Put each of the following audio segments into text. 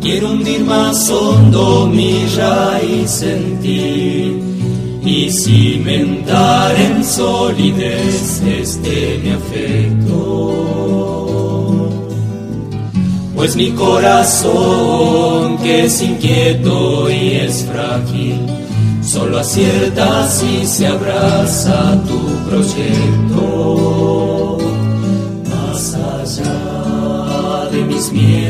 Quiero hundir más hondo mi raíz en ti y cimentar en solidez este mi afecto. Pues mi corazón, que es inquieto y es frágil, solo acierta si se abraza tu proyecto. Más allá de mis miedos,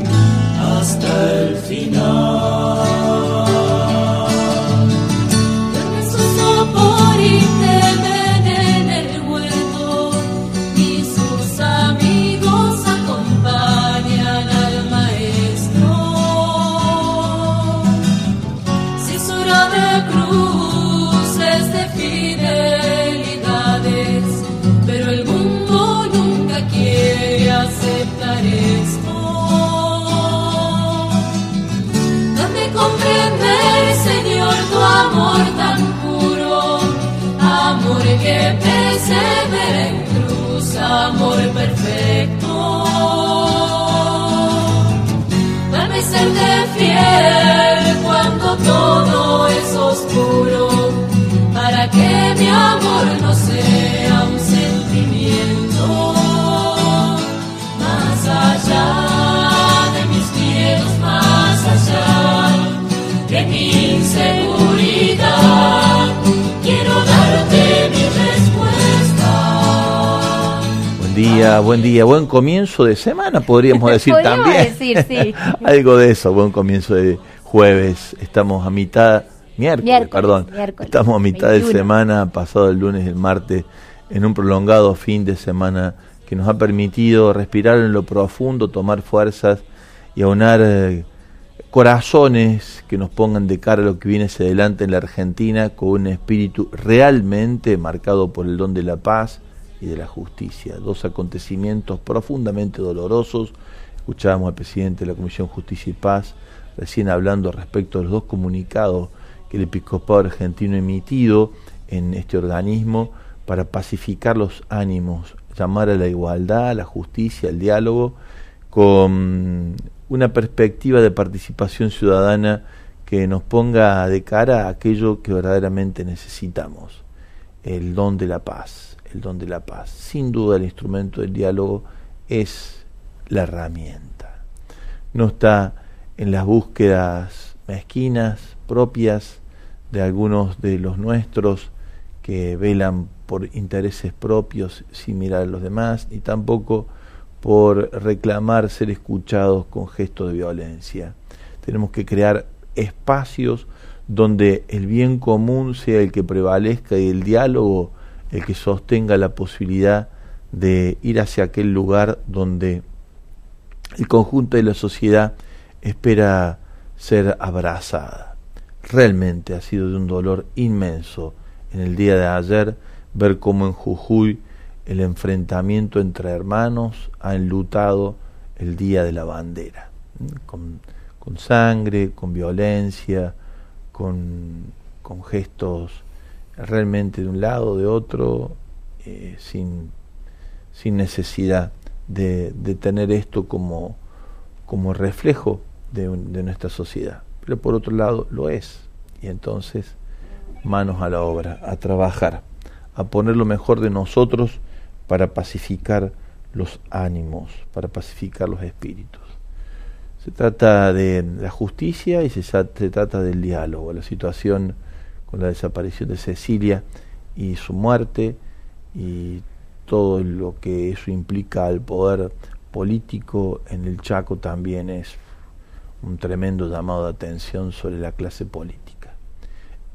serte fiel cuando todo es oscuro, para que mi amor no sea día, buen día, buen comienzo de semana, podríamos decir Podríamos también. decir, sí. Algo de eso, buen comienzo de jueves. Estamos a mitad, miércoles, Miércoles, perdón. miércoles, Estamos a mitad de 21. semana, pasado el lunes y el martes, en un prolongado fin de semana que nos ha permitido respirar en lo profundo, tomar fuerzas y aunar eh, corazones que nos pongan de cara a lo que viene hacia adelante en la Argentina con un espíritu realmente marcado por el don de la paz y de la justicia. Dos acontecimientos profundamente dolorosos. Escuchábamos al presidente de la Comisión Justicia y Paz recién hablando respecto a los dos comunicados que el episcopado argentino ha emitido en este organismo para pacificar los ánimos, llamar a la igualdad, a la justicia, al diálogo, con una perspectiva de participación ciudadana que nos ponga de cara a aquello que verdaderamente necesitamos, el don de la paz, el don de la paz. Sin duda el instrumento del diálogo es la herramienta. No está en las búsquedas mezquinas propias de algunos de los nuestros que velan por intereses propios sin mirar a los demás, ni tampoco por reclamar ser escuchados con gestos de violencia. Tenemos que crear espacios donde el bien común sea el que prevalezca y el diálogo el que sostenga la posibilidad de ir hacia aquel lugar donde el conjunto de la sociedad espera ser abrazada. Realmente ha sido de un dolor inmenso en el día de ayer ver cómo en Jujuy el enfrentamiento entre hermanos ha enlutado el día de la bandera, con, sangre, con violencia, con, con gestos realmente de un lado, de otro, eh, sin, sin necesidad de, de tener esto como, como reflejo de, un- de nuestra sociedad. Pero por otro lado lo es. Y entonces, manos a la obra, a trabajar, a poner lo mejor de nosotros para pacificar los ánimos, para pacificar los espíritus. Se trata de la justicia y se, se trata del diálogo. La situación con la desaparición de Cecilia y su muerte y todo lo que eso implica al poder político en el Chaco también es un tremendo llamado de atención sobre la clase política.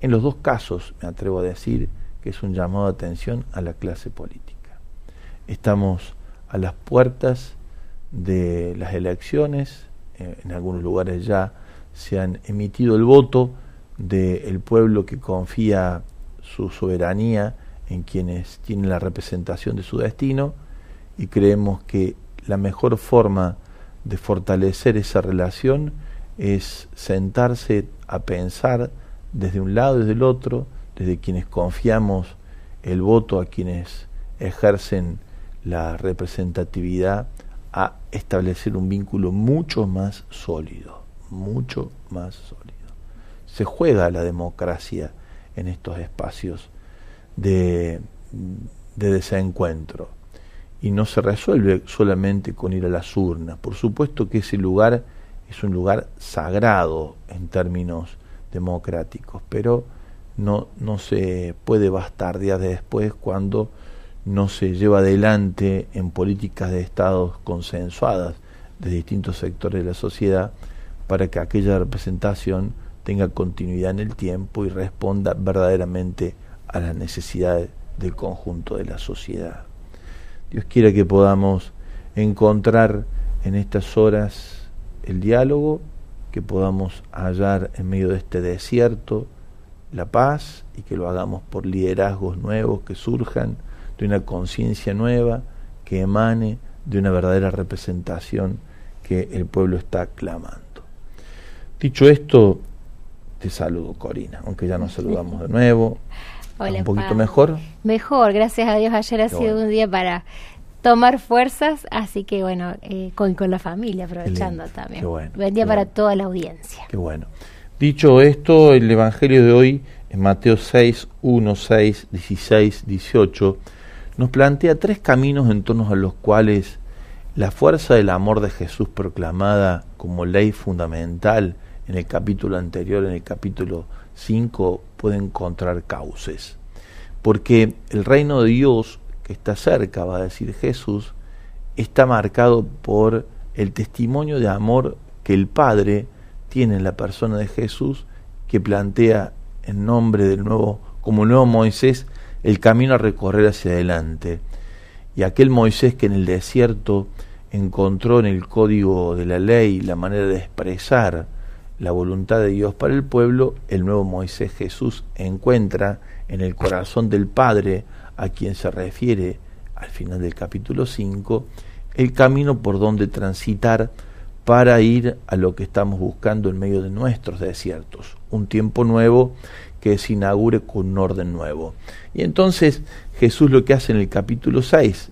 En los dos casos me atrevo a decir que es un llamado de atención a la clase política. Estamos a las puertas de las elecciones, eh, en algunos lugares ya se han emitido el voto del pueblo que confía su soberanía en quienes tienen la representación de su destino y creemos que la mejor forma de fortalecer esa relación es sentarse a pensar desde un lado desde el otro, desde quienes confiamos el voto a quienes ejercen la representatividad, a establecer un vínculo mucho más sólido, mucho más sólido. Se juega la democracia en estos espacios de, de desencuentro y no se resuelve solamente con ir a las urnas. Por supuesto que ese lugar es un lugar sagrado en términos democráticos, pero no, no se puede bastardear después cuando no se lleva adelante en políticas de estados consensuadas de distintos sectores de la sociedad para que aquella representación tenga continuidad en el tiempo y responda verdaderamente a las necesidades del conjunto de la sociedad. Dios quiera que podamos encontrar en estas horas el diálogo, que podamos hallar en medio de este desierto la paz y que lo hagamos por liderazgos nuevos que surjan de una conciencia nueva que emane de una verdadera representación que el pueblo está clamando. Dicho esto, te saludo Corina, aunque ya nos saludamos de nuevo. Hola, un poquito mejor. Mejor, gracias a Dios. Ayer ha sido un día para tomar fuerzas, así que bueno, eh, con, con la familia aprovechando también. Qué bueno, Buen día para toda la audiencia. Qué bueno. Dicho esto, el Evangelio de hoy, en Mateo 6, 1, 6, 16, 18, nos plantea tres caminos en torno a los cuales la fuerza del amor de Jesús proclamada como ley fundamental en el capítulo anterior, en el capítulo 5, puede encontrar cauces. Porque el reino de Dios que está cerca, va a decir Jesús, está marcado por el testimonio de amor que el Padre tiene en la persona de Jesús, que plantea en nombre del nuevo, como nuevo Moisés, el camino a recorrer hacia adelante. Y aquel Moisés que en el desierto encontró en el código de la ley la manera de expresar la voluntad de Dios para el pueblo, el nuevo Moisés Jesús encuentra en el corazón del Padre, a quien se refiere al final del capítulo 5, el camino por donde transitar para ir a lo que estamos buscando en medio de nuestros desiertos, un tiempo nuevo que se inaugure con un orden nuevo. Y entonces Jesús lo que hace en el capítulo 6,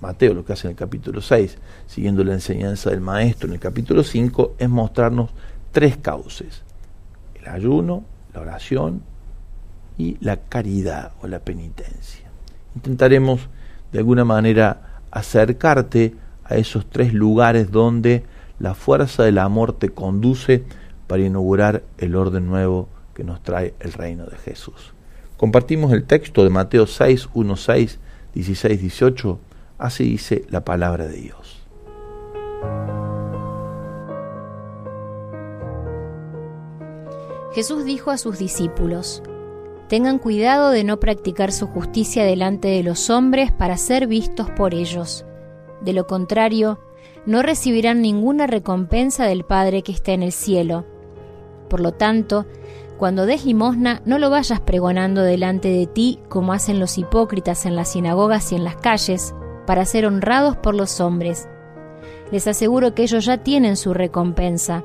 Mateo lo que hace en el capítulo 6, siguiendo la enseñanza del Maestro en el capítulo 5, es mostrarnos tres cauces, el ayuno, la oración y la caridad o la penitencia. Intentaremos de alguna manera acercarte a esos tres lugares donde la fuerza del amor te conduce para inaugurar el orden nuevo que nos trae el reino de Jesús. Compartimos el texto de Mateo 6, 1, 6, 16, 18. Así dice la palabra de Dios. Jesús dijo a sus discípulos, Tengan cuidado de no practicar su justicia delante de los hombres para ser vistos por ellos. De lo contrario, no recibirán ninguna recompensa del Padre que está en el cielo. Por lo tanto, cuando des limosna, no lo vayas pregonando delante de ti como hacen los hipócritas en las sinagogas y en las calles, para ser honrados por los hombres. Les aseguro que ellos ya tienen su recompensa.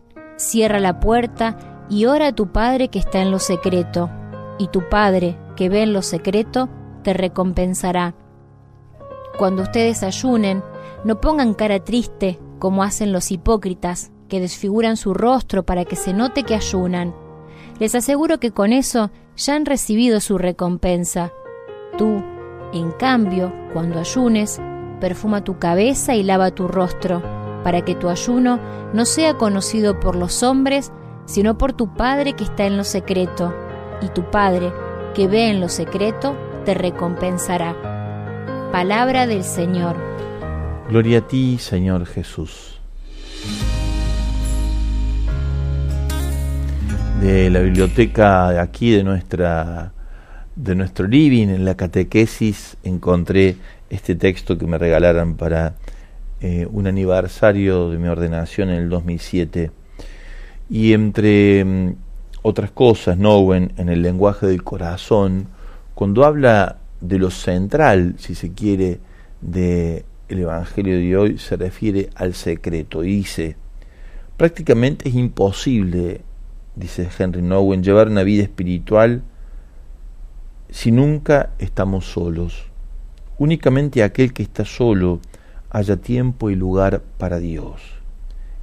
cierra la puerta y ora a tu Padre que está en lo secreto, y tu Padre, que ve en lo secreto, te recompensará. Cuando ustedes ayunen, No pongan cara triste como hacen los hipócritas, que desfiguran su rostro para que se note que ayunan. Les aseguro que con eso ya han recibido su recompensa. Tú, en cambio, cuando ayunes, perfuma tu cabeza y lava tu rostro, para que tu ayuno no sea conocido por los hombres, sino por tu Padre que está en lo secreto, y tu Padre, que ve en lo secreto, te recompensará. Palabra del Señor. Gloria a ti, Señor Jesús. De la biblioteca de aquí de nuestra de nuestro living en la catequesis encontré este texto que me regalaron para eh, un aniversario de mi ordenación en el 2007 y entre mm, otras cosas, Nowen en el lenguaje del corazón, cuando habla de lo central, si se quiere, del el Evangelio de hoy, se refiere al secreto. Dice, prácticamente es imposible, dice Henry Nowen, llevar una vida espiritual si nunca estamos solos. Únicamente aquel que está solo haya tiempo y lugar para Dios.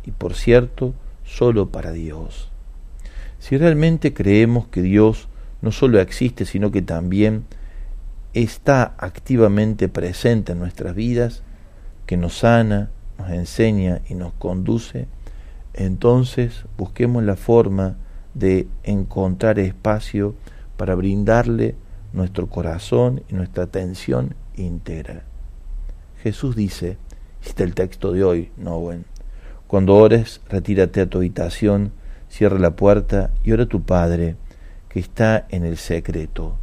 Y por cierto, solo para Dios. Si realmente creemos que Dios no solo existe, sino que también está activamente presente en nuestras vidas, que nos sana, nos enseña y nos conduce, entonces busquemos la forma de encontrar espacio para brindarle nuestro corazón y nuestra atención íntegra. Jesús dice, está el texto de hoy, no bueno, cuando ores, retírate a tu habitación, cierra la puerta y ora a tu Padre, que está en el secreto.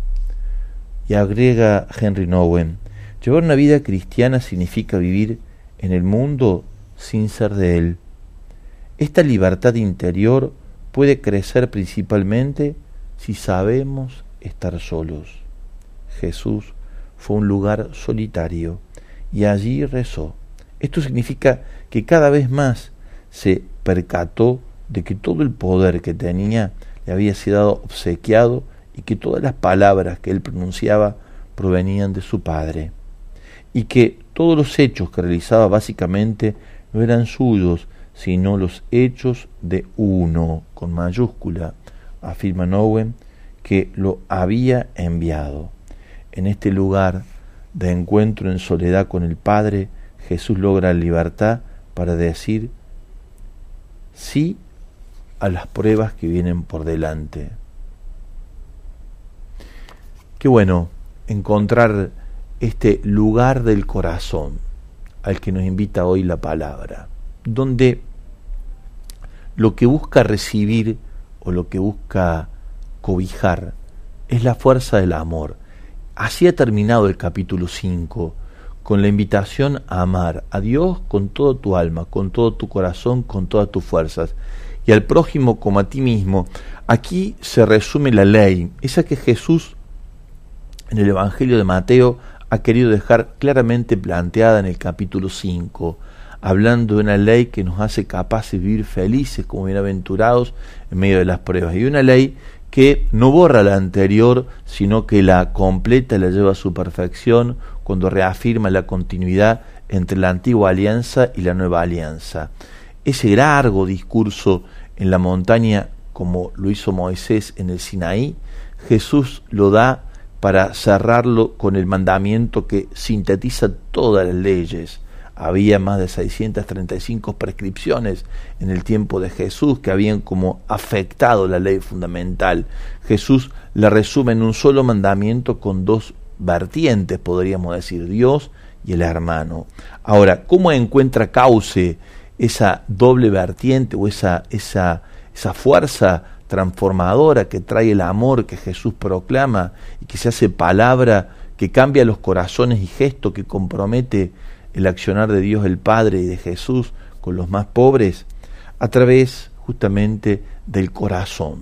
Y agrega Henry Nowen, llevar una vida cristiana significa vivir en el mundo sin ser de él. Esta libertad interior puede crecer principalmente si sabemos estar solos. Jesús fue un lugar solitario y allí rezó. Esto significa que cada vez más se percató de que todo el poder que tenía le había sido obsequiado y que todas las palabras que él pronunciaba provenían de su Padre, y que todos los hechos que realizaba básicamente no eran suyos, sino los hechos de uno, con mayúscula, afirma Owen, que lo había enviado. En este lugar de encuentro en soledad con el Padre, Jesús logra libertad para decir sí a las pruebas que vienen por delante. Qué bueno encontrar este lugar del corazón al que nos invita hoy la palabra, donde lo que busca recibir o lo que busca cobijar es la fuerza del amor. Así ha terminado el capítulo 5 con la invitación a amar a Dios con todo tu alma, con todo tu corazón, con todas tus fuerzas, y al prójimo como a ti mismo. Aquí se resume la ley, esa que Jesús en el Evangelio de Mateo ha querido dejar claramente planteada en el capítulo 5, hablando de una ley que nos hace capaces de vivir felices como bienaventurados en medio de las pruebas, y una ley que no borra la anterior, sino que la completa, la lleva a su perfección cuando reafirma la continuidad entre la antigua alianza y la nueva alianza. Ese largo discurso en la montaña, como lo hizo Moisés en el Sinaí, Jesús lo da para cerrarlo con el mandamiento que sintetiza todas las leyes había más de 635 prescripciones en el tiempo de Jesús que habían como afectado la ley fundamental. Jesús la resume en un solo mandamiento con dos vertientes, podríamos decir, Dios y el hermano. Ahora, ¿cómo encuentra cauce esa doble vertiente o esa, esa, esa fuerza transformadora que trae el amor que Jesús proclama y que se hace palabra, que cambia los corazones y gesto, que compromete el accionar de Dios el Padre y de Jesús con los más pobres a través justamente del corazón,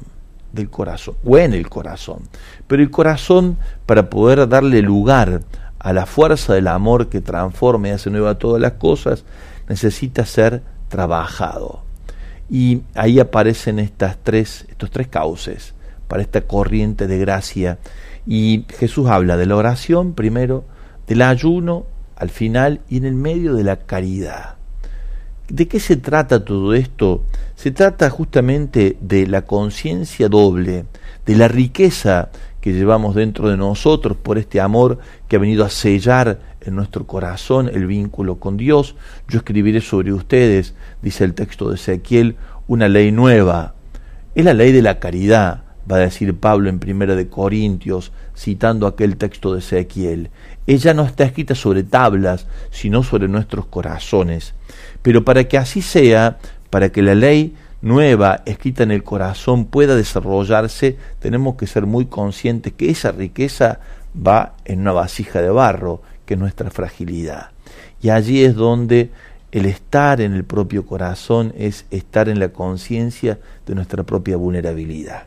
del corazón, o en el corazón. Pero el corazón, para poder darle lugar a la fuerza del amor que transforma y hace nueva todas las cosas, necesita ser trabajado. Y ahí aparecen estas tres, estos tres cauces para esta corriente de gracia. Y Jesús habla de la oración primero, del ayuno al final y en el medio de la caridad. ¿De qué se trata todo esto? Se trata justamente de la conciencia doble, de la riqueza que llevamos dentro de nosotros por este amor que ha venido a sellar en nuestro corazón el vínculo con Dios. Yo escribiré sobre ustedes, dice el texto de Ezequiel, una ley nueva. Es la ley de la caridad, va a decir Pablo en Primera de Corintios, citando aquel texto de Ezequiel. Ella no está escrita sobre tablas, sino sobre nuestros corazones. Pero para que así sea, para que la ley nueva, escrita en el corazón, pueda desarrollarse, tenemos que ser muy conscientes que esa riqueza va en una vasija de barro, que es nuestra fragilidad. Y allí es donde el estar en el propio corazón es estar en la conciencia de nuestra propia vulnerabilidad.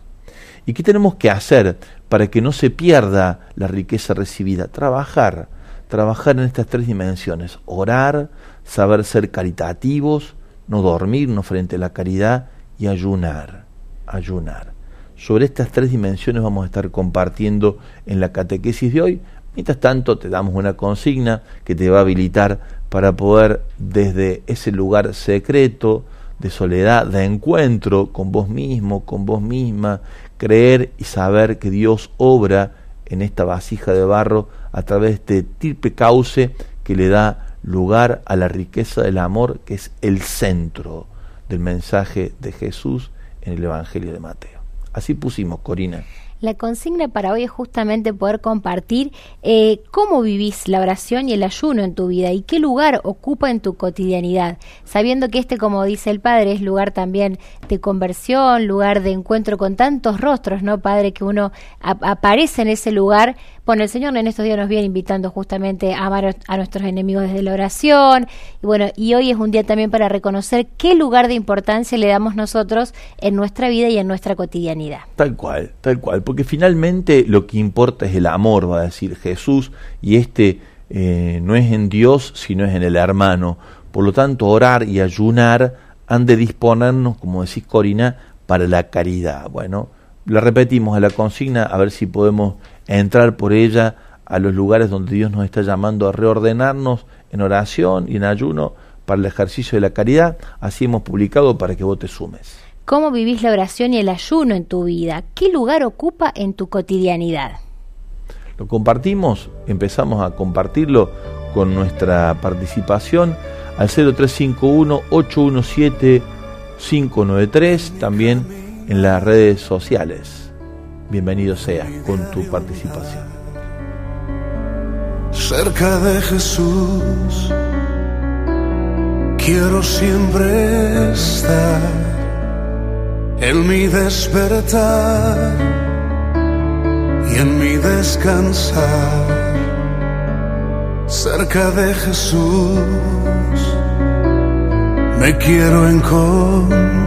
¿Y qué tenemos que hacer para que no se pierda la riqueza recibida? Trabajar, trabajar en estas tres dimensiones, orar, saber ser caritativos, no dormirnos frente a la caridad y ayunar, ayunar. Sobre estas tres dimensiones vamos a estar compartiendo en la catequesis de hoy. Mientras tanto, te damos una consigna que te va a habilitar para poder desde ese lugar secreto de soledad, de encuentro con vos mismo, con vos misma, creer y saber que Dios obra en esta vasija de barro a través de este triple cauce que le da lugar a la riqueza del amor, que es el centro del mensaje de Jesús en el Evangelio de Mateo. Así pusimos, Corina. La consigna para hoy es justamente poder compartir eh, cómo vivís la oración y el ayuno en tu vida y qué lugar ocupa en tu cotidianidad, sabiendo que este, como dice el Padre, es lugar también de conversión, lugar de encuentro con tantos rostros, ¿no, Padre? Que uno aparece en ese lugar. Bueno, el Señor en estos días nos viene invitando justamente a amar a nuestros enemigos desde la oración. Y bueno, y hoy es un día también para reconocer qué lugar de importancia le damos nosotros en nuestra vida y en nuestra cotidianidad. Tal cual, tal cual porque finalmente lo que importa es el amor, va a decir Jesús, y este eh, no es en Dios, sino es en el hermano. Por lo tanto, orar y ayunar han de disponernos, como decís Corina, para la caridad. Bueno, la repetimos a la consigna, a ver si podemos entrar por ella a los lugares donde Dios nos está llamando a reordenarnos en oración y en ayuno para el ejercicio de la caridad. Así hemos publicado para que vos te sumes. ¿Cómo vivís la oración y el ayuno en tu vida? ¿Qué lugar ocupa en tu cotidianidad? Lo compartimos, empezamos a compartirlo con nuestra participación al 0351-817-593, también en las redes sociales. Bienvenido sea con tu participación. Cerca de Jesús, quiero siempre estar en mi despertar y en mi descansar, cerca de Jesús, me quiero encontrar.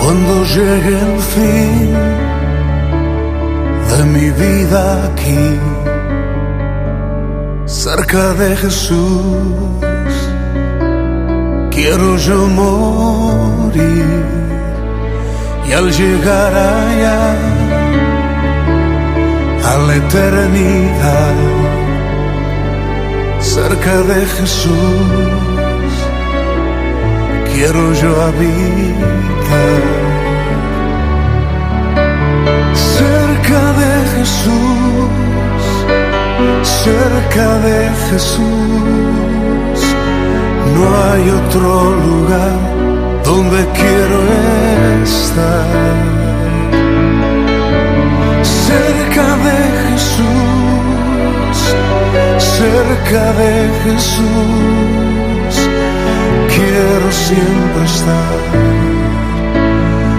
Cuando llegue el fin de mi vida aquí, cerca de Jesús, quiero yo morir y al llegar allá a la eternidad, cerca de Jesús, quiero yo habitar. cerca de Jesús, cerca de Jesús, no hay otro lugar donde quiero estar. Cerca de Jesús, cerca de Jesús, quiero siempre estar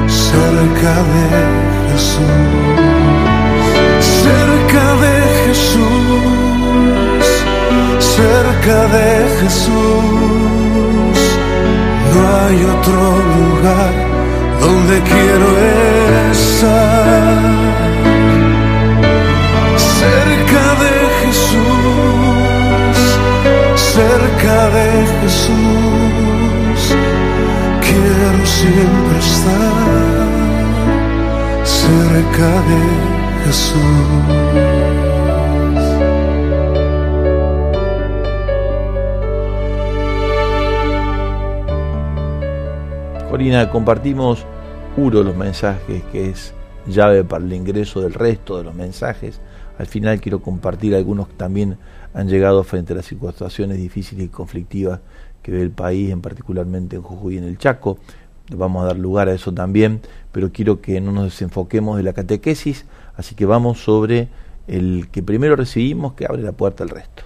cerca de Jesús, cerca de Jesús, cerca de Jesús, no hay otro lugar donde quiero estar. Cerca de Jesús, cerca de Jesús, quiero siempre estar cerca de Jesús. Corina, compartimos uno de los mensajes que es llave para el ingreso del resto de los mensajes. Al final quiero compartir algunos que también han llegado frente a las situaciones difíciles y conflictivas que ve el país, en particularmente en Jujuy y en el Chaco. Vamos a dar lugar a eso también, pero quiero que no nos desenfoquemos de la catequesis, así que vamos sobre el que primero recibimos que abre la puerta al resto.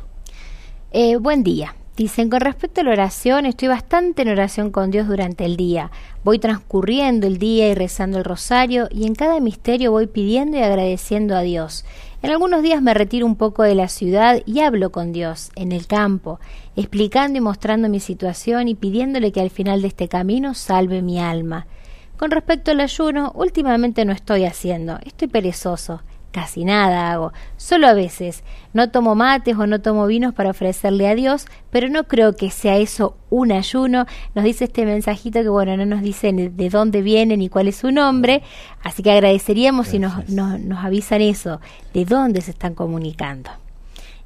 Eh, buen día. Dicen, con respecto a la oración, estoy bastante en oración con Dios durante el día. Voy transcurriendo el día y rezando el rosario y en cada misterio voy pidiendo y agradeciendo a Dios. En algunos días me retiro un poco de la ciudad y hablo con Dios, en el campo, explicando y mostrando mi situación y pidiéndole que al final de este camino salve mi alma. Con respecto al ayuno, últimamente no estoy haciendo, estoy perezoso casi nada hago, solo a veces. No tomo mates o no tomo vinos para ofrecerle a Dios, pero no creo que sea eso un ayuno. Nos dice este mensajito que, bueno, no nos dice de dónde viene ni cuál es su nombre, así que agradeceríamos si nos, nos, nos avisan eso, de dónde se están comunicando.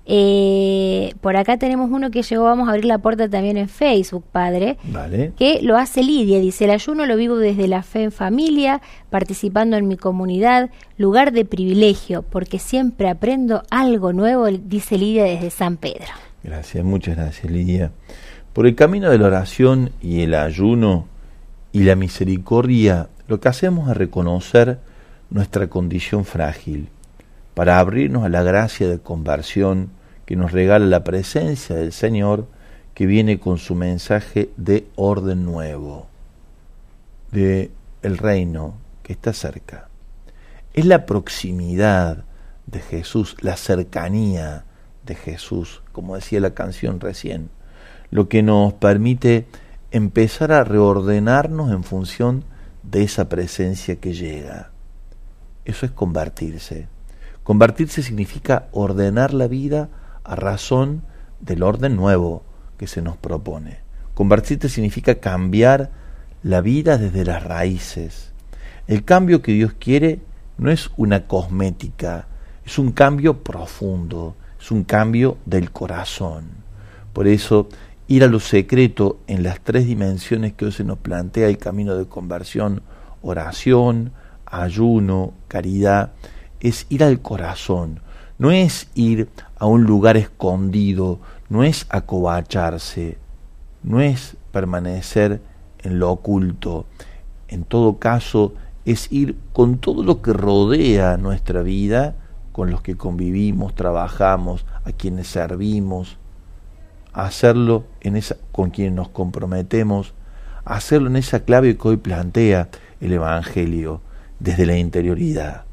Eh, por acá tenemos uno que llegó, vamos a abrir la puerta también en Facebook, padre. Vale. Que lo hace Lidia, dice, el ayuno lo vivo desde la fe en familia, participando en mi comunidad, lugar de privilegio, porque siempre aprendo algo nuevo, dice Lidia desde San Pedro. Gracias, muchas gracias Lidia. Por el camino de la oración y el ayuno y la misericordia, lo que hacemos es reconocer nuestra condición frágil, para abrirnos a la gracia de conversión que nos regala la presencia del Señor que viene con su mensaje de orden nuevo, de el reino que está cerca. Es la proximidad de Jesús, la cercanía de Jesús, como decía la canción recién, lo que nos permite empezar a reordenarnos en función de esa presencia que llega. Eso es convertirse. Convertirse significa ordenar la vida a razón del orden nuevo que se nos propone. Convertirte significa cambiar la vida desde las raíces. El cambio que Dios quiere no es una cosmética, es un cambio profundo, es un cambio del corazón. Por eso, ir a lo secreto en las tres dimensiones que hoy se nos plantea el camino de conversión, oración, ayuno, caridad, es ir al corazón, no es ir a un lugar escondido, no es acobacharse, no es permanecer en lo oculto. En todo caso, es ir con todo lo que rodea nuestra vida, con los que convivimos, trabajamos, a quienes servimos, hacerlo en esa, con quienes nos comprometemos, hacerlo en esa clave que hoy plantea el Evangelio, desde la interioridad.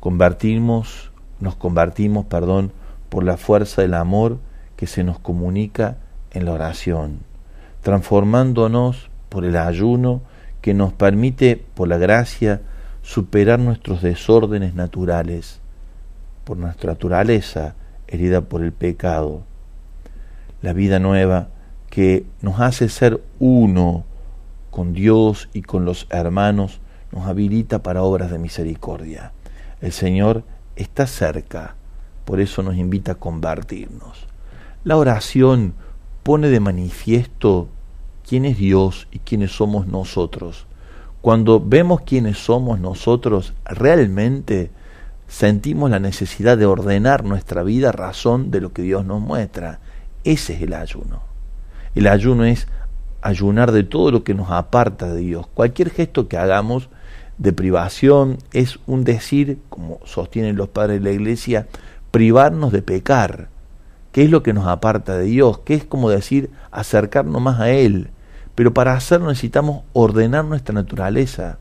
Convertimos nos convertimos, perdón, por la fuerza del amor que se nos comunica en la oración, transformándonos por el ayuno que nos permite, por la gracia, superar nuestros desórdenes naturales, por nuestra naturaleza herida por el pecado. La vida nueva que nos hace ser uno con Dios y con los hermanos nos habilita para obras de misericordia. El Señor está cerca, por eso nos invita a convertirnos. La oración pone de manifiesto quién es Dios y quiénes somos nosotros. Cuando vemos quiénes somos nosotros, realmente sentimos la necesidad de ordenar nuestra vida a razón de lo que Dios nos muestra. Ese es el ayuno. El ayuno es ayunar de todo lo que nos aparta de Dios. Cualquier gesto que hagamos de privación es un decir, como sostienen los padres de la iglesia, privarnos de pecar. qué es lo que nos aparta de Dios, qué es como decir acercarnos más a Él. Pero para hacerlo necesitamos ordenar nuestra naturaleza.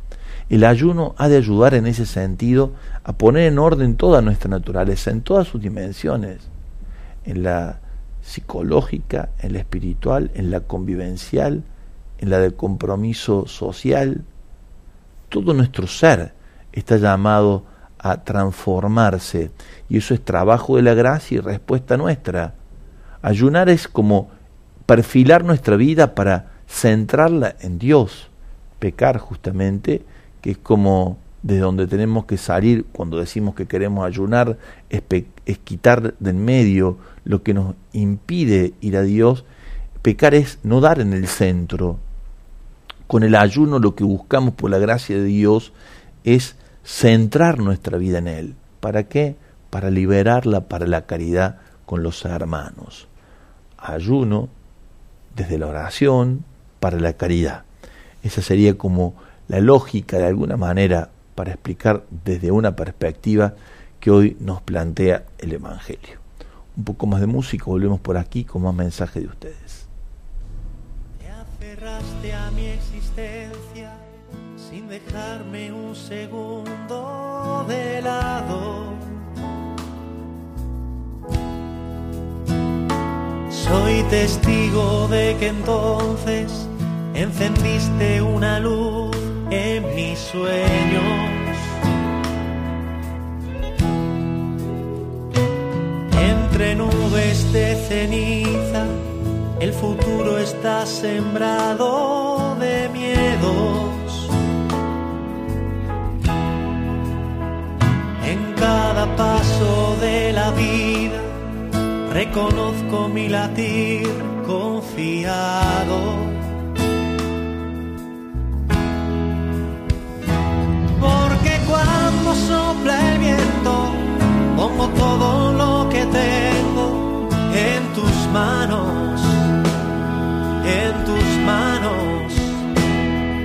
El ayuno ha de ayudar en ese sentido a poner en orden toda nuestra naturaleza, en todas sus dimensiones, en la psicológica, en la espiritual, en la convivencial, en la de compromiso social. Todo nuestro ser está llamado a transformarse y eso es trabajo de la gracia y respuesta nuestra. Ayunar es como perfilar nuestra vida para centrarla en Dios. Pecar justamente, que es como de donde tenemos que salir cuando decimos que queremos ayunar, es, es quitar de en medio lo que nos impide ir a Dios. Pecar es no dar en el centro. Con el ayuno lo que buscamos por la gracia de Dios es centrar nuestra vida en Él. ¿Para qué? Para liberarla para la caridad con los hermanos. Ayuno desde la oración para la caridad. Esa sería como la lógica de alguna manera para explicar desde una perspectiva que hoy nos plantea el Evangelio. Un poco más de música, volvemos por aquí con más mensaje de ustedes. Te aferraste a mi existencia sin dejarme un segundo de lado. Soy testigo de que entonces encendiste una luz en mis sueños. Entre nubes de ceniza, el futuro está sembrado de miedos. En cada paso de la vida, reconozco mi latir confiado. Porque cuando sopla el viento, pongo todo lo que tengo en tus manos, en tus manos.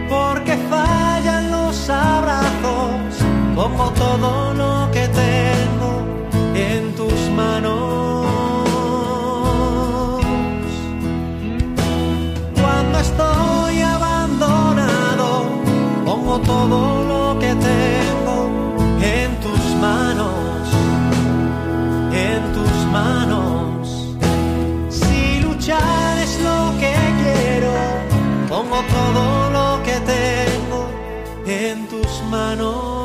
Porque fallan los abrazos, pongo todo lo que tengo todo lo que tengo en tus manos, en tus manos. Si luchar es lo que quiero, pongo todo lo que tengo en tus manos.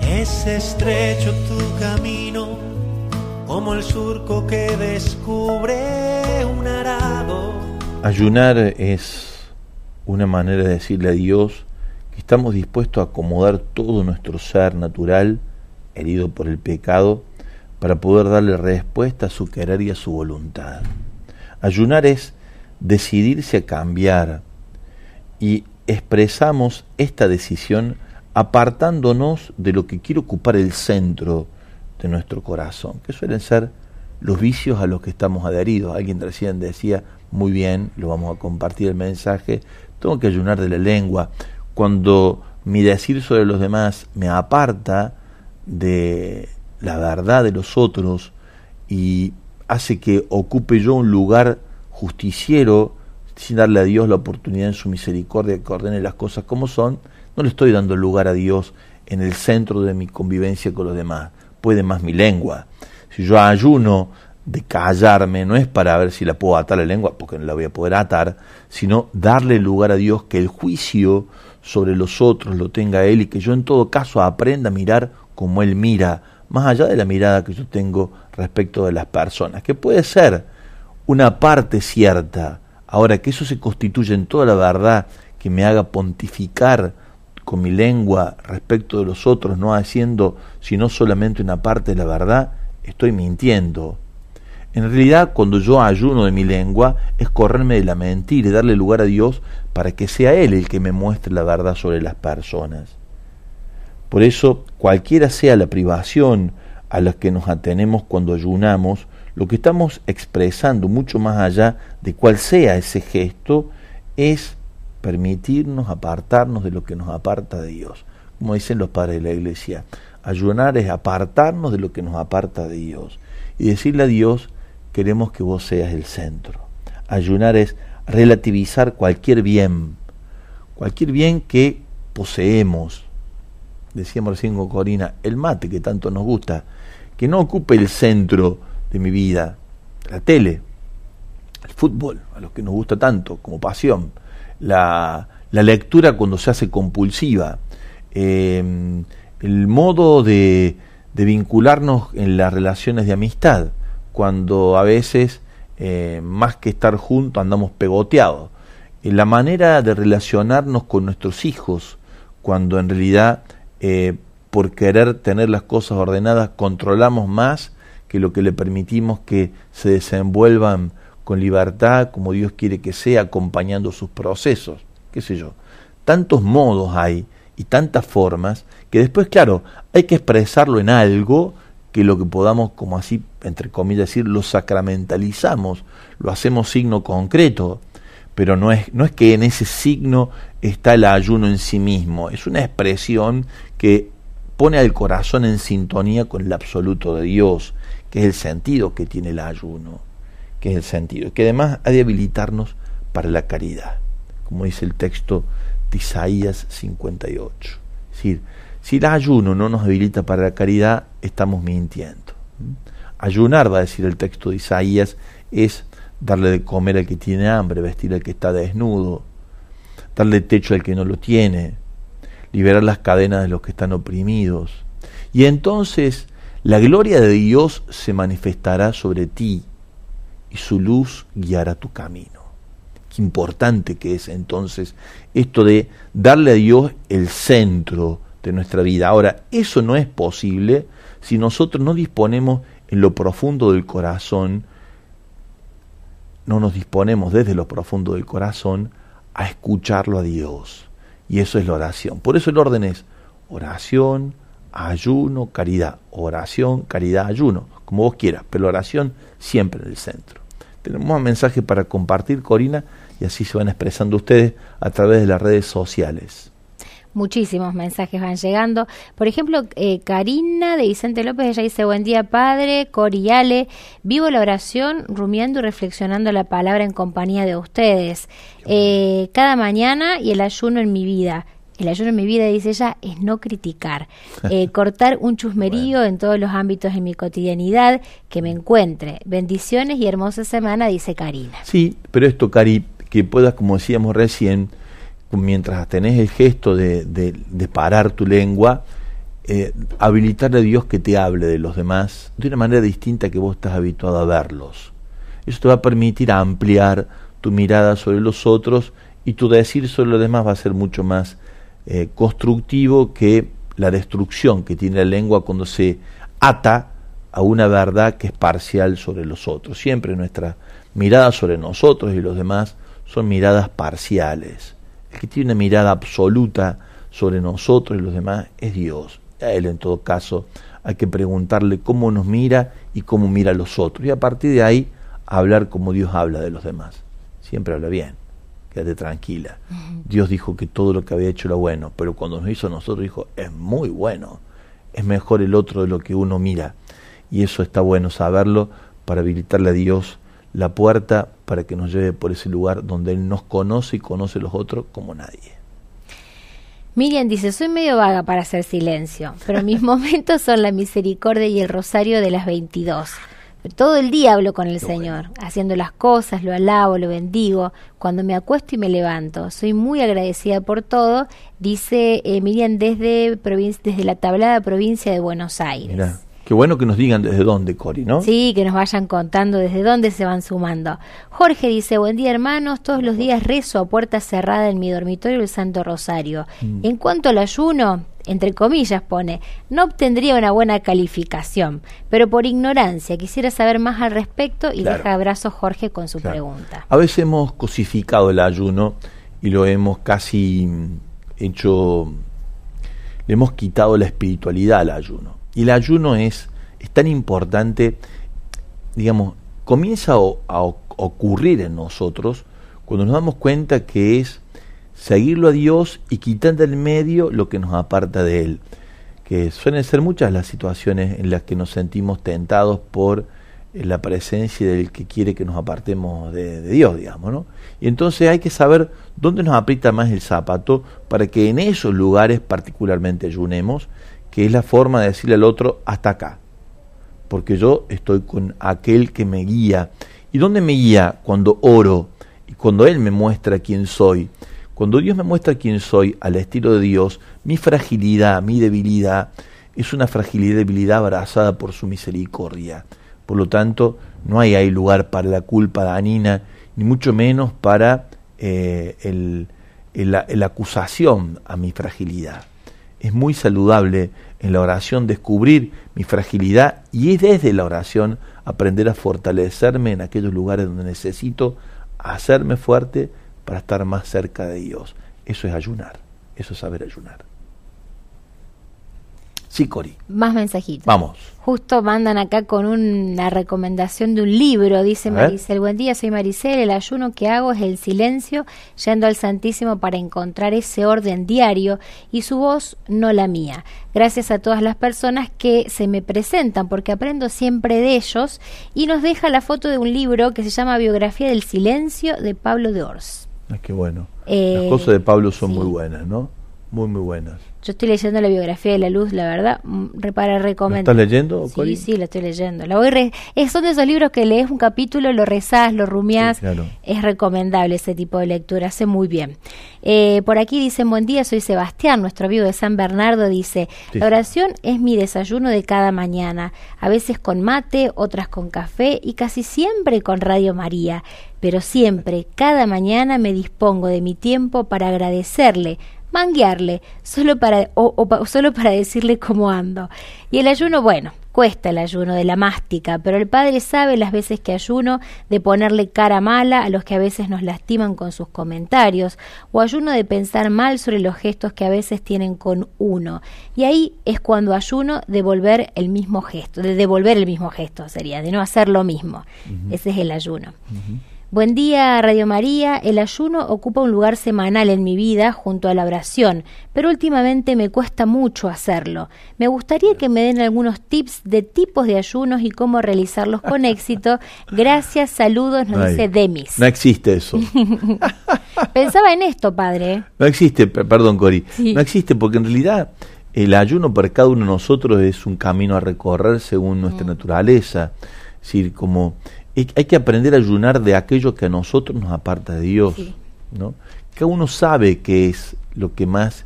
Es estrecho tu camino, el surco que descubre un arado. Ayunar es una manera de decirle a Dios que estamos dispuestos a acomodar todo nuestro ser natural, herido por el pecado, para poder darle respuesta a su querer y a su voluntad. Ayunar es decidirse a cambiar y expresamos esta decisión apartándonos de lo que quiere ocupar el centro de nuestro corazón, que suelen ser los vicios a los que estamos adheridos. Alguien recién decía, muy bien, lo vamos a compartir el mensaje, tengo que ayunar de la lengua. Cuando mi decir sobre los demás me aparta de la verdad de los otros y hace que ocupe yo un lugar justiciero sin darle a Dios la oportunidad en su misericordia que ordene las cosas como son, no le estoy dando lugar a Dios en el centro de mi convivencia con los demás. Puede más mi lengua. Si yo ayuno de callarme, no es para ver si la puedo atar la lengua, porque no la voy a poder atar, sino darle lugar a Dios que el juicio sobre los otros lo tenga Él y que yo en todo caso aprenda a mirar como Él mira, más allá de la mirada que yo tengo respecto de las personas, que puede ser una parte cierta, ahora que eso se constituye en toda la verdad que me haga pontificar con mi lengua respecto de los otros, no haciendo sino solamente una parte de la verdad, estoy mintiendo. En realidad, cuando yo ayuno de mi lengua, es correrme de la mentira y darle lugar a Dios para que sea Él el que me muestre la verdad sobre las personas. Por eso, cualquiera sea la privación a la que nos atenemos cuando ayunamos, lo que estamos expresando mucho más allá de cuál sea ese gesto es permitirnos apartarnos de lo que nos aparta de Dios. Como dicen los padres de la iglesia, ayunar es apartarnos de lo que nos aparta de Dios. Y decirle a Dios, queremos que vos seas el centro. Ayunar es relativizar cualquier bien, cualquier bien que poseemos. Decíamos recién con Corina, el mate que tanto nos gusta, que no ocupe el centro de mi vida, la tele, el fútbol, a los que nos gusta tanto como pasión, la, la lectura cuando se hace compulsiva, em, el modo de, de, vincularnos en las relaciones de amistad, cuando a veces, eh, más que estar juntos, andamos pegoteados. la manera de relacionarnos con nuestros hijos, cuando en realidad, eh, por querer tener las cosas ordenadas, controlamos más que lo que le permitimos que se desenvuelvan con libertad, como Dios quiere que sea, acompañando sus procesos, qué sé yo. Tantos modos hay y tantas formas que después, claro, hay que expresarlo en algo que lo que podamos, como así, entre comillas, decir, lo sacramentalizamos, lo hacemos signo concreto, pero no es, no es que en ese signo está el ayuno en sí mismo, es una expresión que pone al corazón en sintonía con el absoluto de Dios, que es el sentido que tiene el ayuno que es el sentido, que además ha de habilitarnos para la caridad, como dice el texto de Isaías 58. Es decir, si el ayuno no nos habilita para la caridad, estamos mintiendo. Ayunar, va a decir el texto de Isaías, es darle de comer al que tiene hambre, vestir al que está desnudo, darle techo al que no lo tiene, liberar las cadenas de los que están oprimidos. Y entonces la gloria de Dios se manifestará sobre ti y su luz guiará tu camino. Qué importante que es entonces esto de darle a Dios el centro de nuestra vida. Ahora, eso no es posible si nosotros no disponemos en lo profundo del corazón, no nos disponemos desde lo profundo del corazón a escucharlo a Dios. Y eso es la oración. Por eso el orden es oración, ayuno, caridad. Oración, caridad, ayuno, como vos quieras, pero la oración siempre en el centro. Tenemos un mensaje para compartir, Corina, y así se van expresando ustedes a través de las redes sociales. Muchísimos mensajes van llegando. Por ejemplo, eh, Karina de Vicente López, ella dice, buen día padre, Coriale, vivo la oración rumiando y reflexionando la palabra en compañía de ustedes. Eh, cada mañana y el ayuno en mi vida. El ayuno en mi vida, dice ella, es no criticar, eh, cortar un chusmerío en todos los ámbitos de mi cotidianidad, que me encuentre. Bendiciones y hermosa semana, dice Karina. Sí, pero esto, Cari, que puedas, como decíamos recién, mientras tenés el gesto de, de, parar tu lengua, eh, habilitarle a Dios que te hable de los demás de una manera distinta que vos estás habituado a verlos. Eso te va a permitir ampliar tu mirada sobre los otros y tu decir sobre los demás va a ser mucho más eh, constructivo que la destrucción que tiene la lengua cuando se ata a una verdad que es parcial sobre los otros. Siempre nuestra mirada sobre nosotros y los demás son miradas parciales. El que tiene una mirada absoluta sobre nosotros y los demás es Dios. A Él en todo caso hay que preguntarle cómo nos mira y cómo mira a los otros. Y a partir de ahí hablar como Dios habla de los demás. Siempre habla bien quédate tranquila. Dios dijo que todo lo que había hecho era bueno, pero cuando nos hizo a nosotros dijo, es muy bueno, es mejor el otro de lo que uno mira. Y eso está bueno saberlo para habilitarle a Dios la puerta para que nos lleve por ese lugar donde Él nos conoce y conoce a los otros como nadie. Miriam dice, soy medio vaga para hacer silencio, pero mis momentos son la misericordia y el rosario de las 22. Todo el día hablo con el Señor, haciendo las cosas, lo alabo, lo bendigo, cuando me acuesto y me levanto. Soy muy agradecida por todo, dice eh, Miriam desde, desde la tablada provincia de Buenos Aires. Qué bueno que nos digan desde dónde, Cori, ¿no? Sí, que nos vayan contando desde dónde se van sumando. Jorge dice, buen día hermanos, todos los días rezo a puerta cerrada en mi dormitorio el Santo Rosario. Mm. En cuanto al ayuno, entre comillas pone, no obtendría una buena calificación, pero por ignorancia quisiera saber más al respecto y deja abrazo Jorge con su pregunta. A veces hemos cosificado el ayuno y lo hemos casi hecho, le hemos quitado la espiritualidad al ayuno. Y el ayuno es, es tan importante, digamos, comienza a, ocurrir en nosotros cuando nos damos cuenta que es seguirlo a Dios y quitar del medio lo que nos aparta de Él. Que suelen ser muchas las situaciones en las que nos sentimos tentados por eh, la presencia del que quiere que nos apartemos de, Dios, digamos, ¿no? Y entonces hay que saber dónde nos aprieta más el zapato para que en esos lugares particularmente ayunemos, que es la forma de decirle al otro hasta acá, porque yo estoy con aquel que me guía. ¿Y dónde me guía? Cuando oro y cuando Él me muestra quién soy. Cuando Dios me muestra quién soy al estilo de Dios, mi fragilidad, mi debilidad, es una fragilidad debilidad abrazada por su misericordia. Por lo tanto, no hay lugar para la culpa danina, ni mucho menos para eh, acusación a mi fragilidad. Es muy saludable en la oración descubrir mi fragilidad y es desde la oración aprender a fortalecerme en aquellos lugares donde necesito hacerme fuerte para estar más cerca de Dios. Eso es ayunar, eso es saber ayunar. Sí, Cori. Más mensajitos. Vamos. Justo mandan acá con una recomendación de un libro, dice Maricel. Buen día, soy Maricel. El ayuno que hago es el silencio, yendo al Santísimo para encontrar ese orden diario y su voz, no la mía. Gracias a todas las personas que se me presentan, porque aprendo siempre de ellos. Y nos deja la foto de un libro que se llama Biografía del Silencio de Pablo de Ors. Ah, qué bueno. Las Eh, cosas de Pablo son muy buenas, ¿no? Muy, muy buenas. Yo estoy leyendo la biografía de la luz, la verdad, mm, para ¿La recomendar. estás leyendo, Cori? Sí, sí, la estoy leyendo. La voy re- es, son de esos libros que lees un capítulo, lo rezás, lo rumiás. Sí, claro. Es recomendable ese tipo de lectura, hace muy bien. Eh, por aquí dicen, buen día, soy Sebastián, nuestro amigo de San Bernardo, dice, Sí. la oración es mi desayuno de cada mañana, a veces con mate, otras con café y casi siempre con Radio María, pero siempre, cada mañana me dispongo de mi tiempo para agradecerle, manguearle, solo para, o, o solo para decirle cómo ando. Y el ayuno, bueno, cuesta el ayuno de la mástica, pero el Padre sabe las veces que ayuno de ponerle cara mala a los que a veces nos lastiman con sus comentarios, o ayuno de pensar mal sobre los gestos que a veces tienen con uno. Y ahí es cuando ayuno de volver el mismo gesto, de devolver el mismo gesto sería, de no hacer lo mismo. Ese es el ayuno. Buen día, Radio María. El ayuno ocupa un lugar semanal en mi vida junto a la oración, pero últimamente me cuesta mucho hacerlo. Me gustaría que me den algunos tips de tipos de ayunos y cómo realizarlos con éxito. Gracias, saludos, nos Ay, dice Demis. No existe eso. Pensaba en esto, padre. No existe, per- perdón, Cori. Sí. No existe porque en realidad el ayuno para cada uno de nosotros es un camino a recorrer según nuestra Mm. naturaleza. Es decir, como hay hay que aprender a ayunar de aquello que a nosotros nos aparta de Dios. Sí. ¿no? Cada uno sabe qué es lo que más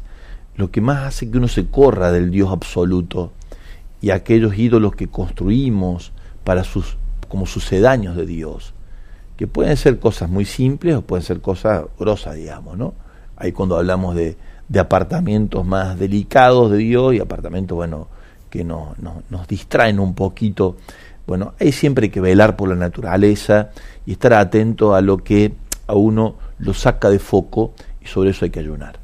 lo que más hace que uno se corra del Dios absoluto y aquellos ídolos que construimos para sus como sucedáneos de Dios que pueden ser cosas muy simples o pueden ser cosas grosas, digamos, ¿no? Ahí cuando hablamos de, de apartamentos más delicados de Dios y apartamentos, bueno, que no, no- nos distraen un poquito, bueno, ahí siempre hay que velar por la naturaleza y estar atento a lo que a uno lo saca de foco y sobre eso hay que ayunar.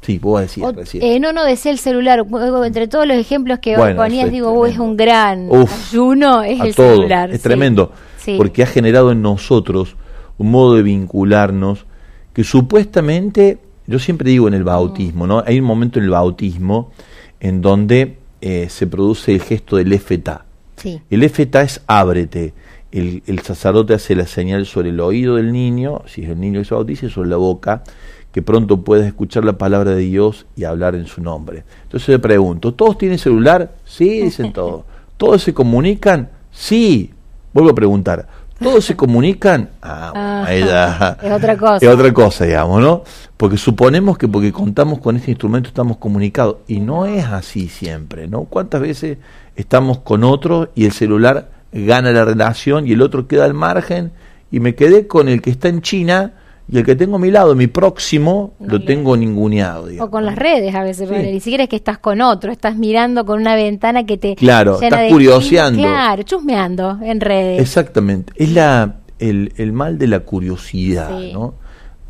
Sí, vos decías Ot- recién. eh, no, no, decía el celular. Entre todos los ejemplos que hoy Bueno, ponías, eso es digo, "Uh, es un gran Uf, ayuno, es el todo. celular. Es sí. tremendo, Sí. porque ha generado en nosotros un modo de vincularnos que supuestamente, yo siempre digo en el bautismo, ¿no? Hay un momento en el bautismo en donde eh, se produce el gesto del efetá. Sí. El efetá es ábrete. El, el sacerdote hace la señal sobre el oído del niño, si es el niño que se bautiza, y sobre la boca, que pronto puedes escuchar la palabra de Dios y hablar en su nombre. Entonces le pregunto, ¿todos tienen celular? Sí, dicen todos. ¿Todos se comunican? Sí. Vuelvo a preguntar, ¿todos se comunican? Ah, ya- es otra cosa. Es otra cosa, digamos, ¿no? Porque suponemos que porque contamos con este instrumento estamos comunicados. Y no es así siempre, ¿no? ¿Cuántas veces estamos con otro y el celular gana la relación y el otro queda al margen y me quedé con el que está en China y el que tengo a mi lado, mi próximo, lo tengo ninguneado, digamos. O con las redes a veces, Sí. ni siquiera es que estás con otro, estás mirando con una ventana que te Claro, llena estás de curioseando. Claro, chusmeando en redes. Exactamente. Es la, el, el mal de la curiosidad, Sí. ¿no?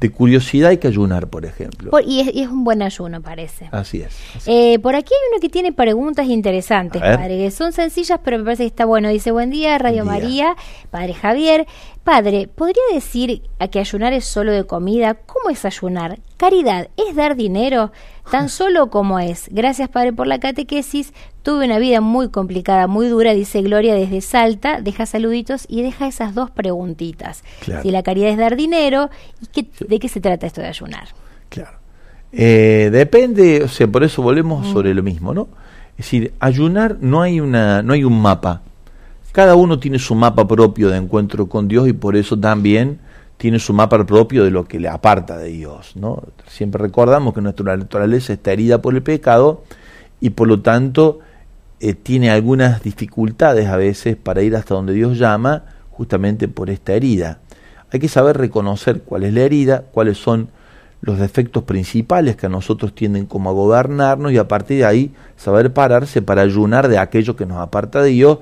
De curiosidad hay que ayunar, por ejemplo. Por- y, es, y es un buen ayuno, parece. Así es. así Eh, por aquí hay uno que tiene preguntas interesantes, padre, que son sencillas, pero me parece que está bueno. Dice, buen día, Radio Buen día. María, padre Javier. Padre, ¿podría decir a que ayunar es solo de comida? ¿Cómo es ayunar? Caridad, ¿es dar dinero? Tan solo como es. Gracias, Padre, por la catequesis. Tuve una vida muy complicada, muy dura, dice Gloria desde Salta. Deja saluditos y deja esas dos preguntitas. Claro. Si la caridad es dar dinero, ¿y qué, de qué se trata esto de ayunar? Claro. Eh, depende, o sea, por eso volvemos sobre lo mismo, ¿no? Es decir, ayunar no hay una, no hay un mapa. Cada uno tiene su mapa propio de encuentro con Dios y por eso también tiene su mapa propio de lo que le aparta de Dios, ¿no? Siempre recordamos que nuestra naturaleza está herida por el pecado y por lo tanto eh, tiene algunas dificultades a veces para ir hasta donde Dios llama justamente por esta herida. Hay que saber reconocer cuál es la herida, cuáles son los defectos principales que a nosotros tienden como a gobernarnos y a partir de ahí saber pararse para ayunar de aquello que nos aparta de Dios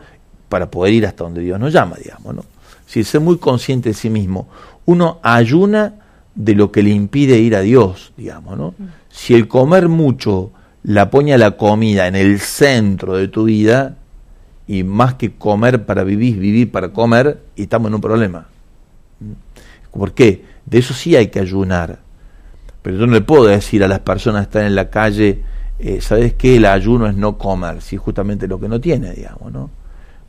para poder ir hasta donde Dios nos llama, digamos, ¿no? Si ser muy consciente de sí mismo, uno ayuna de lo que le impide ir a Dios, digamos, ¿no? Si el comer mucho la pone a la comida en el centro de tu vida y más que comer para vivir, vivir para comer, y estamos en un problema. ¿Por qué? De eso sí hay que ayunar. Pero yo no le puedo decir a las personas que están en la calle, eh, ¿sabes qué? El ayuno es no comer, si es justamente lo que no tiene, digamos, ¿no?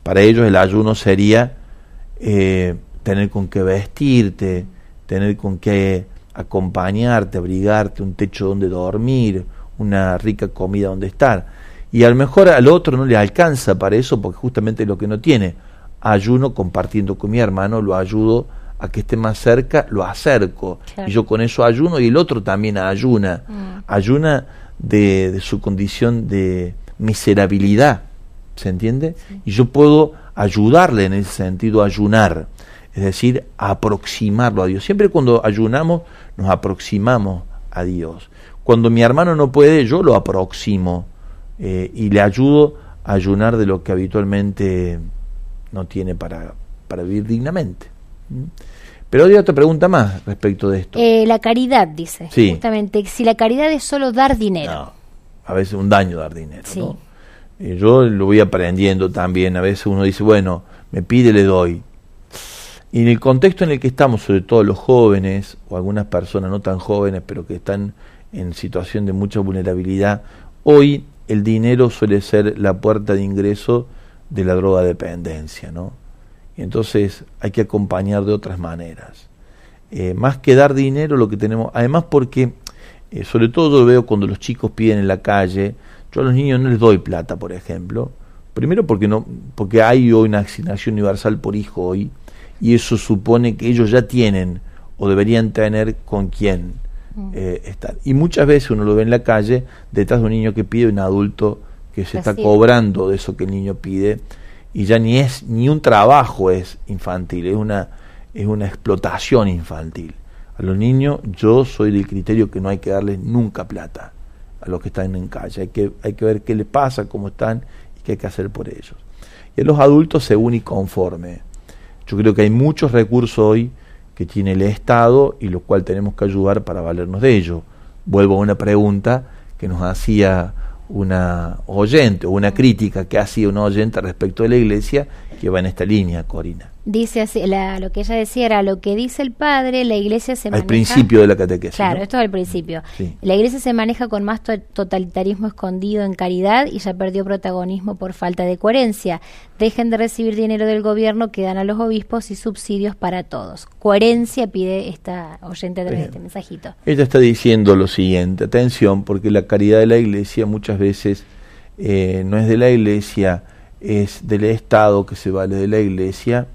Para ellos el ayuno sería eh, tener con qué vestirte, tener con qué acompañarte, abrigarte, un techo donde dormir, una rica comida donde estar. Y a lo mejor al otro no le alcanza para eso porque justamente lo que no tiene. Ayuno compartiendo con mi hermano, lo ayudo a que esté más cerca, lo acerco. Claro. Y yo con eso ayuno y el otro también ayuna. Mm. Ayuna de, de su condición de miserabilidad. ¿Se entiende? Y yo puedo ayudarle en ese sentido a ayunar. Es decir, a aproximarlo a Dios. Siempre cuando ayunamos nos aproximamos a Dios. Cuando mi hermano no puede, yo lo aproximo eh, y le ayudo a ayunar de lo que habitualmente no tiene para, para vivir dignamente. ¿Mm? Pero hay otra pregunta más respecto de esto. Eh, la caridad, dice. Sí. Justamente, si la caridad es solo dar dinero. No, a veces un daño dar dinero. Sí. ¿no? Eh, yo lo voy aprendiendo también. A veces uno dice, bueno, me pide, le doy. Y en el contexto en el que estamos, sobre todo los jóvenes o algunas personas no tan jóvenes, pero que están en situación de mucha vulnerabilidad, hoy el dinero suele ser la puerta de ingreso de la droga dependencia, ¿no? Y entonces hay que acompañar de otras maneras. Eh, más que dar dinero, lo que tenemos, además porque, eh, sobre todo yo lo veo cuando los chicos piden en la calle, yo a los niños no les doy plata, por ejemplo. Primero porque no, porque hay hoy una asignación universal por hijo hoy, y eso supone que ellos ya tienen o deberían tener con quién eh, estar. Y muchas veces uno lo ve en la calle detrás de un niño que pide un adulto que se está cobrando de eso que el niño pide y ya ni es ni un trabajo es infantil, es una es una explotación infantil. A los niños yo soy del criterio que no hay que darles nunca plata a los que están en calle, hay que hay que ver qué les pasa, cómo están y qué hay que hacer por ellos. Y a los adultos según y conforme. Yo creo que hay muchos recursos hoy que tiene el Estado y los cuales tenemos que ayudar para valernos de ello. Vuelvo a una pregunta que nos hacía una oyente o una crítica que hacía una oyente respecto de la iglesia que va en esta línea, Corina. Dice así, la- lo que ella decía era lo que dice el padre, la iglesia se Al maneja. principio de la catequesis. Claro, ¿no? esto es al principio. Sí. La iglesia se maneja con más to- totalitarismo escondido en caridad y ya perdió protagonismo por falta de coherencia. Dejen de recibir dinero del gobierno que dan a los obispos y subsidios para todos. Coherencia pide esta oyente a través de este mensajito. Ella está diciendo lo siguiente, atención, porque la caridad de la iglesia muchas veces eh, no es de la iglesia, es del Estado que se vale de la iglesia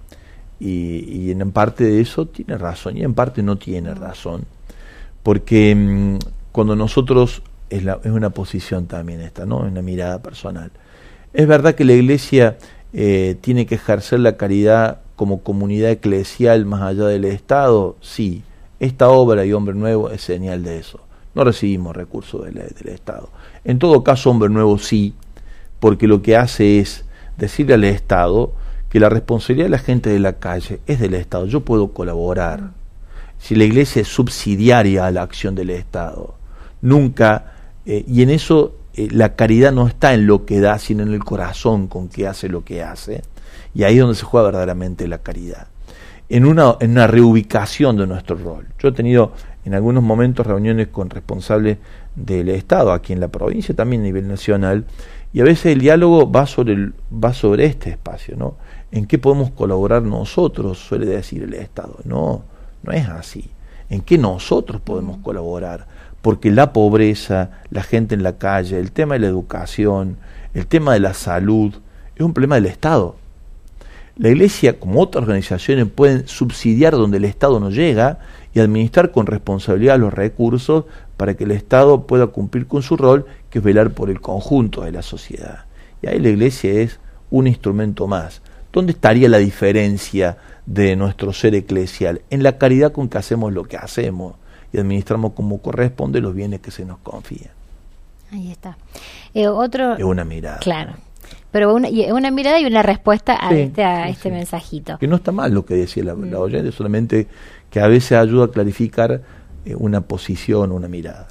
y, en parte de eso tiene razón y en parte no tiene razón. Porque mm, cuando nosotros, es, la- es una posición también esta, ¿no? Es una mirada personal. Es verdad que la iglesia eh, tiene que ejercer la caridad como comunidad eclesial más allá del Estado, sí. Esta obra y Hombre Nuevo es señal de eso. No recibimos recursos del Estado. En todo caso, Hombre Nuevo sí, porque lo que hace es decirle al Estado que la responsabilidad de la gente de la calle es del Estado. Yo puedo colaborar. Si la iglesia es subsidiaria a la acción del Estado, nunca, eh, y en eso eh, la caridad no está en lo que da, sino en el corazón con que hace lo que hace, y ahí es donde se juega verdaderamente la caridad. en una, en una reubicación de nuestro rol. Yo he tenido en algunos momentos reuniones con responsables del Estado, aquí en la provincia, también a nivel nacional, y a veces el diálogo va sobre, va sobre este espacio, ¿no? ¿En qué podemos colaborar nosotros? Suele decir el Estado. No, no es así. ¿En qué nosotros podemos colaborar? Porque la pobreza, la gente en la calle, el tema de la educación, el tema de la salud, es un problema del Estado. La Iglesia, como otras organizaciones, pueden subsidiar donde el Estado no llega y administrar con responsabilidad los recursos para que el Estado pueda cumplir con su rol, que es velar por el conjunto de la sociedad. Y ahí la Iglesia es un instrumento más. ¿Dónde estaría la diferencia de nuestro ser eclesial? En la caridad con que hacemos lo que hacemos y administramos como corresponde los bienes que se nos confían. Ahí está. Eh, otro, es una mirada. Claro. Pero una, una mirada y una respuesta a este, a este mensajito. Que no está mal lo que decía la, la oyente, solamente que a veces ayuda a clarificar eh, una posición, una mirada.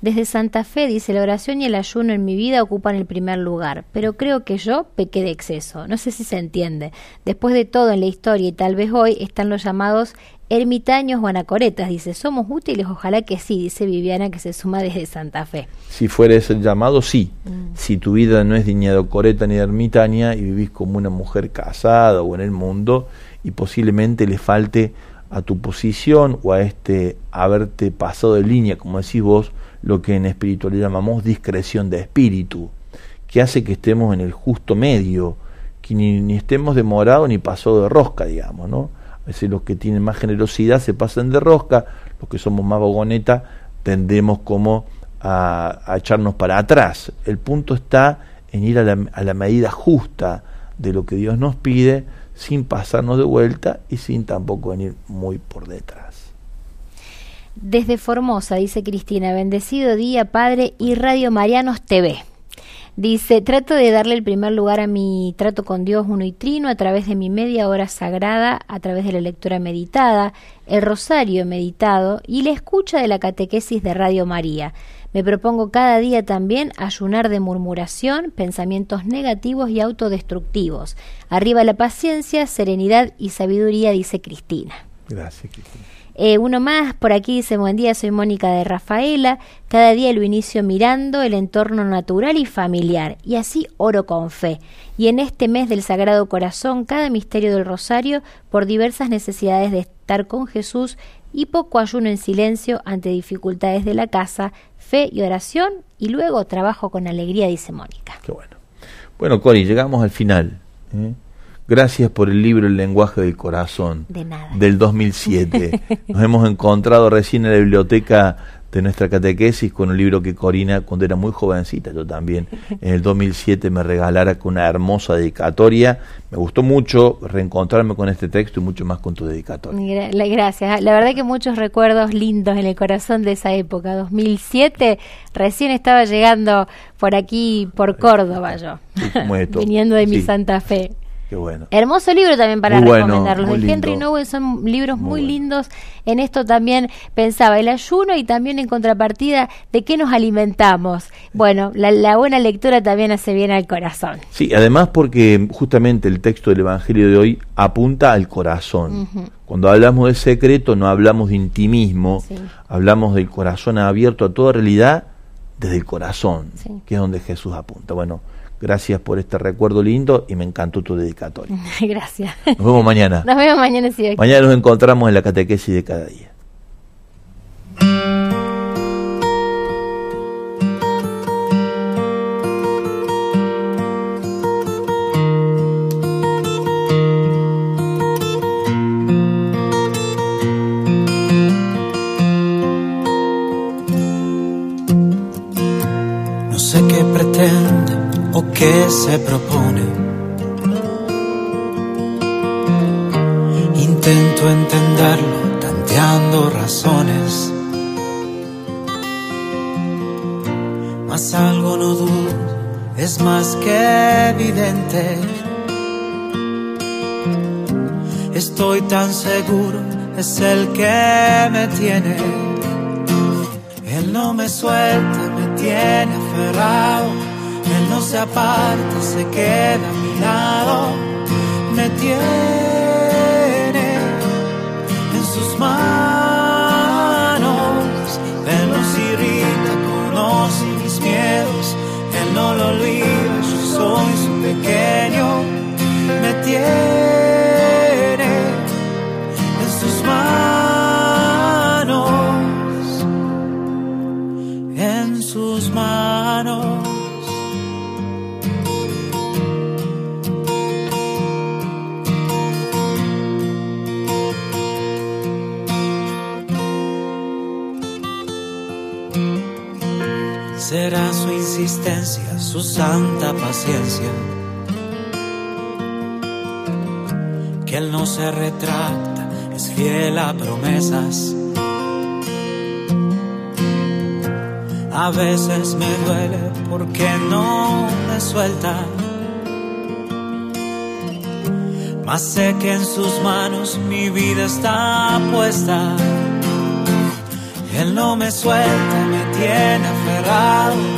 Desde Santa Fe dice, la oración y el ayuno en mi vida ocupan el primer lugar, pero creo que yo pequé de exceso. No sé si se entiende. Después de todo en la historia y tal vez hoy están los llamados ermitaños o anacoretas. Dice, ¿somos útiles? Ojalá que sí, dice Viviana que se suma desde Santa Fe. Si fuera ese llamado, sí. Mm. Si tu vida no es ni coreta ni ermitaña y vivís como una mujer casada o en el mundo y posiblemente le falte a tu posición o a este haberte pasado de línea, como decís vos, lo que en espiritualidad llamamos discreción de espíritu, que hace que estemos en el justo medio, que ni, estemos demorados ni pasado de rosca, digamos, ¿no? A veces los que tienen más generosidad se pasan de rosca, los que somos más bogoneta tendemos como a, echarnos para atrás. El punto está en ir a la, a la medida justa de lo que Dios nos pide, sin pasarnos de vuelta y sin tampoco venir muy por detrás. Desde Formosa, dice Cristina, bendecido día, Padre, y Radio Marianos TV. Dice, trato de darle el primer lugar a mi trato con Dios uno y trino a través de mi media hora sagrada, a través de la lectura meditada, el rosario meditado y la escucha de la catequesis de Radio María. Me propongo cada día también ayunar de murmuración, pensamientos negativos y autodestructivos. Arriba la paciencia, serenidad y sabiduría, dice Cristina. Gracias, Cristina. Eh, uno más, por aquí dice, buen día, soy Mónica de Rafaela. Cada día lo inicio mirando el entorno natural y familiar, y así oro con fe. Y en este mes del Sagrado Corazón, cada misterio del Rosario, por diversas necesidades de estar con Jesús y poco ayuno en silencio ante dificultades de la casa, fe y oración y luego trabajo con alegría, dice Mónica. Qué bueno. Bueno, Cori, llegamos al final. ¿eh? Gracias por el libro El lenguaje del corazón. De nada. Del 2007. Nos hemos encontrado recién en la biblioteca de nuestra catequesis con un libro que Corina, cuando era muy jovencita, yo también, en el 2007 me regalara con una hermosa dedicatoria. Me gustó mucho reencontrarme con este texto y mucho más con tu dedicatoria. Gracias. La verdad que muchos recuerdos lindos en el corazón de esa época. 2007, recién estaba llegando por aquí, por Córdoba yo, viniendo de mi Santa Fe. Qué bueno. Hermoso libro también para recomendarlos. de Henry Nowen son libros muy, lindos. En esto también pensaba el ayuno y también en contrapartida de qué nos alimentamos. Bueno, la, buena lectura también hace bien al corazón. Sí, además porque justamente el texto del Evangelio de hoy apunta al corazón. Cuando hablamos de secreto no hablamos de intimismo, hablamos del corazón abierto a toda realidad desde el corazón, que es donde Jesús apunta. Bueno, Gracias por este recuerdo lindo y me encantó tu dedicatoria. Gracias. Nos vemos mañana. Nos vemos mañana. Sí, mañana nos encontramos en la catequesis de cada día. O qué se propone. Intento entenderlo tanteando razones. Mas algo no dudo, es más que evidente. Estoy tan seguro, es el que me tiene. Él no me suelta, me tiene aferrado él no se aparta, se queda a mi lado, me tiene en sus manos. Él nos irrita, conoce mis miedos, Él no lo olvida, yo soy su pequeño, me tiene. Santa paciencia, que él no se retracta, es fiel a promesas A veces me duele porque no me suelta. Mas sé que en sus manos mi vida está puesta. Él no me suelta, me tiene aferrado.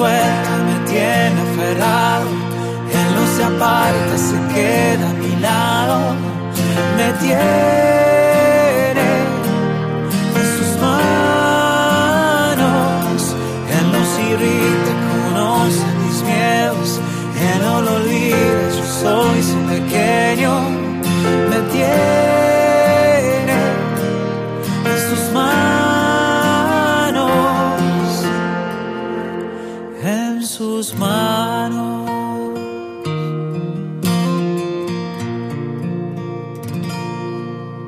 suelta, me tiene aferrado. Se aparta, se queda a mi lado, me tiene en sus manos. Él nos irrita, conoce mis miedos, Él no lo olvida, yo soy su pequeño,